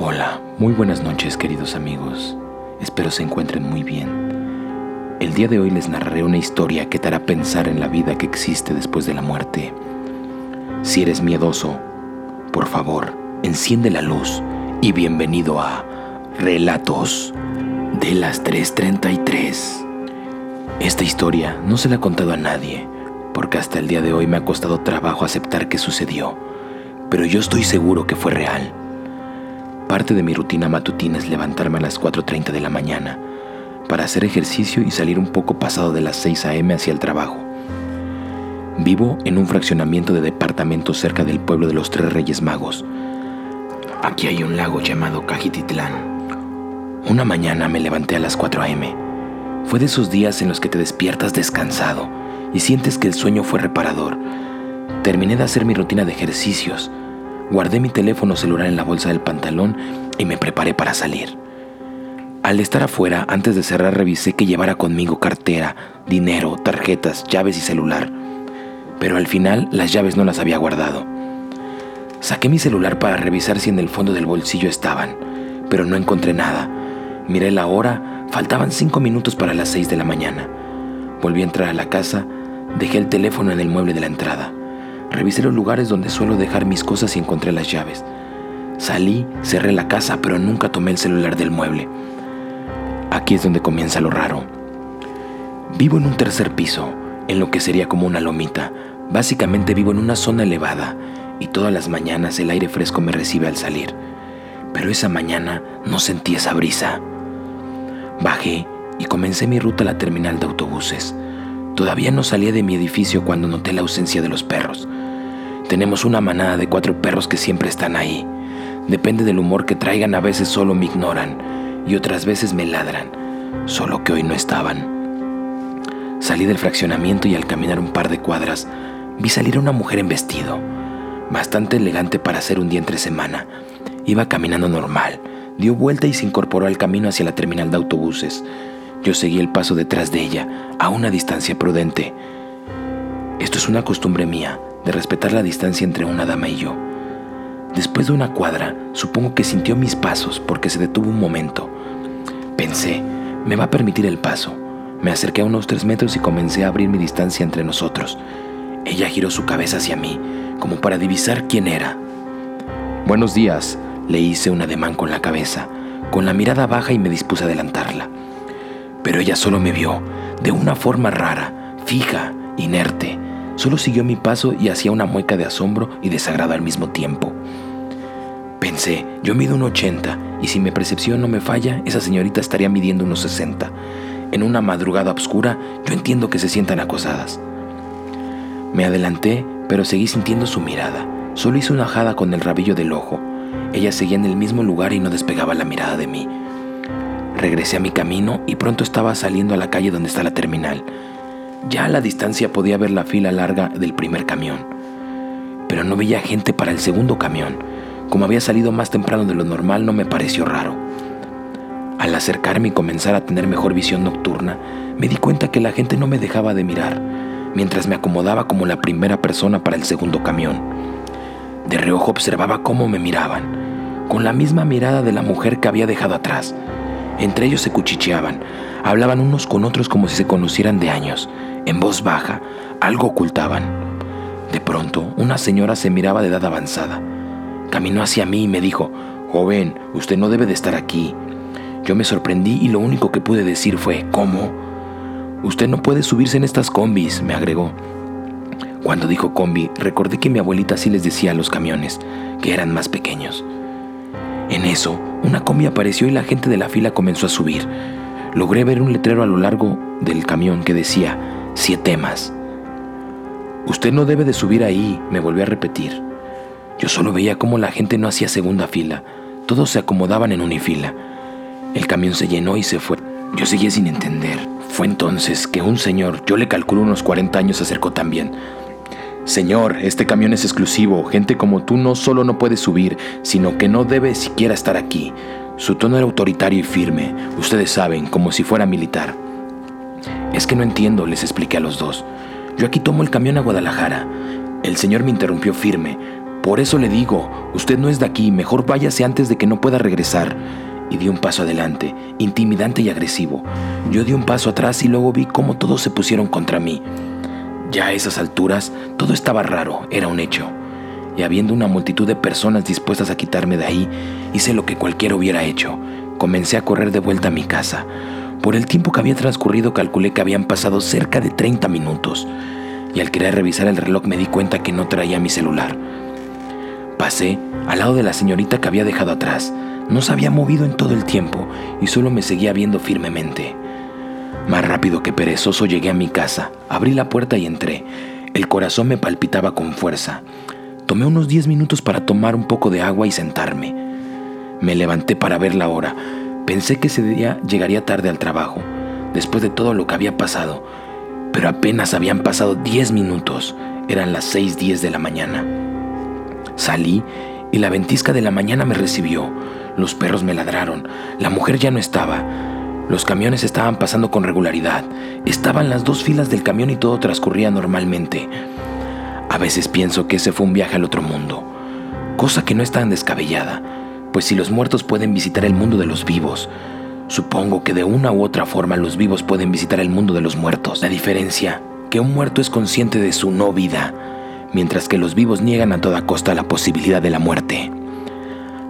Hola, muy buenas noches queridos amigos. Espero se encuentren muy bien. El día de hoy les narraré una historia que te hará pensar en la vida que existe después de la muerte. Si eres miedoso, por favor, enciende la luz y bienvenido a Relatos de las 333. Esta historia no se la he contado a nadie, porque hasta el día de hoy me ha costado trabajo aceptar que sucedió, pero yo estoy seguro que fue real. Parte de mi rutina matutina es levantarme a las 4.30 de la mañana para hacer ejercicio y salir un poco pasado de las 6 a.m. hacia el trabajo. Vivo en un fraccionamiento de departamentos cerca del pueblo de los Tres Reyes Magos. Aquí hay un lago llamado Cajititlán. Una mañana me levanté a las 4 a.m. Fue de esos días en los que te despiertas descansado y sientes que el sueño fue reparador. Terminé de hacer mi rutina de ejercicios Guardé mi teléfono celular en la bolsa del pantalón y me preparé para salir. Al estar afuera, antes de cerrar, revisé que llevara conmigo cartera, dinero, tarjetas, llaves y celular. Pero al final las llaves no las había guardado. Saqué mi celular para revisar si en el fondo del bolsillo estaban, pero no encontré nada. Miré la hora, faltaban cinco minutos para las seis de la mañana. Volví a entrar a la casa, dejé el teléfono en el mueble de la entrada. Revisé los lugares donde suelo dejar mis cosas y encontré las llaves. Salí, cerré la casa, pero nunca tomé el celular del mueble. Aquí es donde comienza lo raro. Vivo en un tercer piso, en lo que sería como una lomita. Básicamente vivo en una zona elevada y todas las mañanas el aire fresco me recibe al salir. Pero esa mañana no sentí esa brisa. Bajé y comencé mi ruta a la terminal de autobuses. Todavía no salía de mi edificio cuando noté la ausencia de los perros. Tenemos una manada de cuatro perros que siempre están ahí. Depende del humor que traigan, a veces solo me ignoran y otras veces me ladran, solo que hoy no estaban. Salí del fraccionamiento y al caminar un par de cuadras vi salir a una mujer en vestido, bastante elegante para hacer un día entre semana. Iba caminando normal, dio vuelta y se incorporó al camino hacia la terminal de autobuses. Yo seguí el paso detrás de ella, a una distancia prudente. Esto es una costumbre mía, de respetar la distancia entre una dama y yo. Después de una cuadra, supongo que sintió mis pasos porque se detuvo un momento. Pensé, me va a permitir el paso. Me acerqué a unos tres metros y comencé a abrir mi distancia entre nosotros. Ella giró su cabeza hacia mí, como para divisar quién era. Buenos días, le hice un ademán con la cabeza, con la mirada baja y me dispuse a adelantarla pero ella solo me vio, de una forma rara, fija, inerte. Solo siguió mi paso y hacía una mueca de asombro y desagrado al mismo tiempo. Pensé, yo mido un 80 y si mi percepción no me falla, esa señorita estaría midiendo unos 60. En una madrugada oscura, yo entiendo que se sientan acosadas. Me adelanté, pero seguí sintiendo su mirada. Solo hice una jada con el rabillo del ojo. Ella seguía en el mismo lugar y no despegaba la mirada de mí. Regresé a mi camino y pronto estaba saliendo a la calle donde está la terminal. Ya a la distancia podía ver la fila larga del primer camión, pero no veía gente para el segundo camión. Como había salido más temprano de lo normal, no me pareció raro. Al acercarme y comenzar a tener mejor visión nocturna, me di cuenta que la gente no me dejaba de mirar, mientras me acomodaba como la primera persona para el segundo camión. De reojo observaba cómo me miraban, con la misma mirada de la mujer que había dejado atrás. Entre ellos se cuchicheaban, hablaban unos con otros como si se conocieran de años, en voz baja, algo ocultaban. De pronto, una señora se miraba de edad avanzada. Caminó hacia mí y me dijo, Joven, usted no debe de estar aquí. Yo me sorprendí y lo único que pude decir fue, ¿cómo? Usted no puede subirse en estas combis, me agregó. Cuando dijo combi, recordé que mi abuelita sí les decía a los camiones, que eran más pequeños. En eso, una combi apareció y la gente de la fila comenzó a subir. Logré ver un letrero a lo largo del camión que decía, siete más. Usted no debe de subir ahí, me volvió a repetir. Yo solo veía cómo la gente no hacía segunda fila, todos se acomodaban en unifila. El camión se llenó y se fue. Yo seguía sin entender. Fue entonces que un señor, yo le calculo unos 40 años, se acercó también. Señor, este camión es exclusivo. Gente como tú no solo no puede subir, sino que no debe siquiera estar aquí. Su tono era autoritario y firme, ustedes saben, como si fuera militar. Es que no entiendo, les expliqué a los dos. Yo aquí tomo el camión a Guadalajara. El señor me interrumpió firme. Por eso le digo, usted no es de aquí, mejor váyase antes de que no pueda regresar. Y di un paso adelante, intimidante y agresivo. Yo di un paso atrás y luego vi cómo todos se pusieron contra mí. Ya a esas alturas, todo estaba raro, era un hecho. Y habiendo una multitud de personas dispuestas a quitarme de ahí, hice lo que cualquiera hubiera hecho. Comencé a correr de vuelta a mi casa. Por el tiempo que había transcurrido calculé que habían pasado cerca de 30 minutos. Y al querer revisar el reloj me di cuenta que no traía mi celular. Pasé al lado de la señorita que había dejado atrás. No se había movido en todo el tiempo y solo me seguía viendo firmemente. Más rápido que perezoso llegué a mi casa, abrí la puerta y entré. El corazón me palpitaba con fuerza. Tomé unos 10 minutos para tomar un poco de agua y sentarme. Me levanté para ver la hora. Pensé que ese día llegaría tarde al trabajo, después de todo lo que había pasado, pero apenas habían pasado 10 minutos. Eran las 6.10 de la mañana. Salí y la ventisca de la mañana me recibió. Los perros me ladraron. La mujer ya no estaba. Los camiones estaban pasando con regularidad. Estaban las dos filas del camión y todo transcurría normalmente. A veces pienso que ese fue un viaje al otro mundo, cosa que no es tan descabellada, pues si los muertos pueden visitar el mundo de los vivos, supongo que de una u otra forma los vivos pueden visitar el mundo de los muertos. La diferencia, que un muerto es consciente de su no vida, mientras que los vivos niegan a toda costa la posibilidad de la muerte.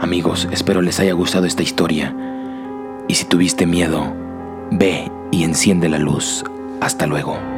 Amigos, espero les haya gustado esta historia y si tuviste miedo, ve y enciende la luz. Hasta luego.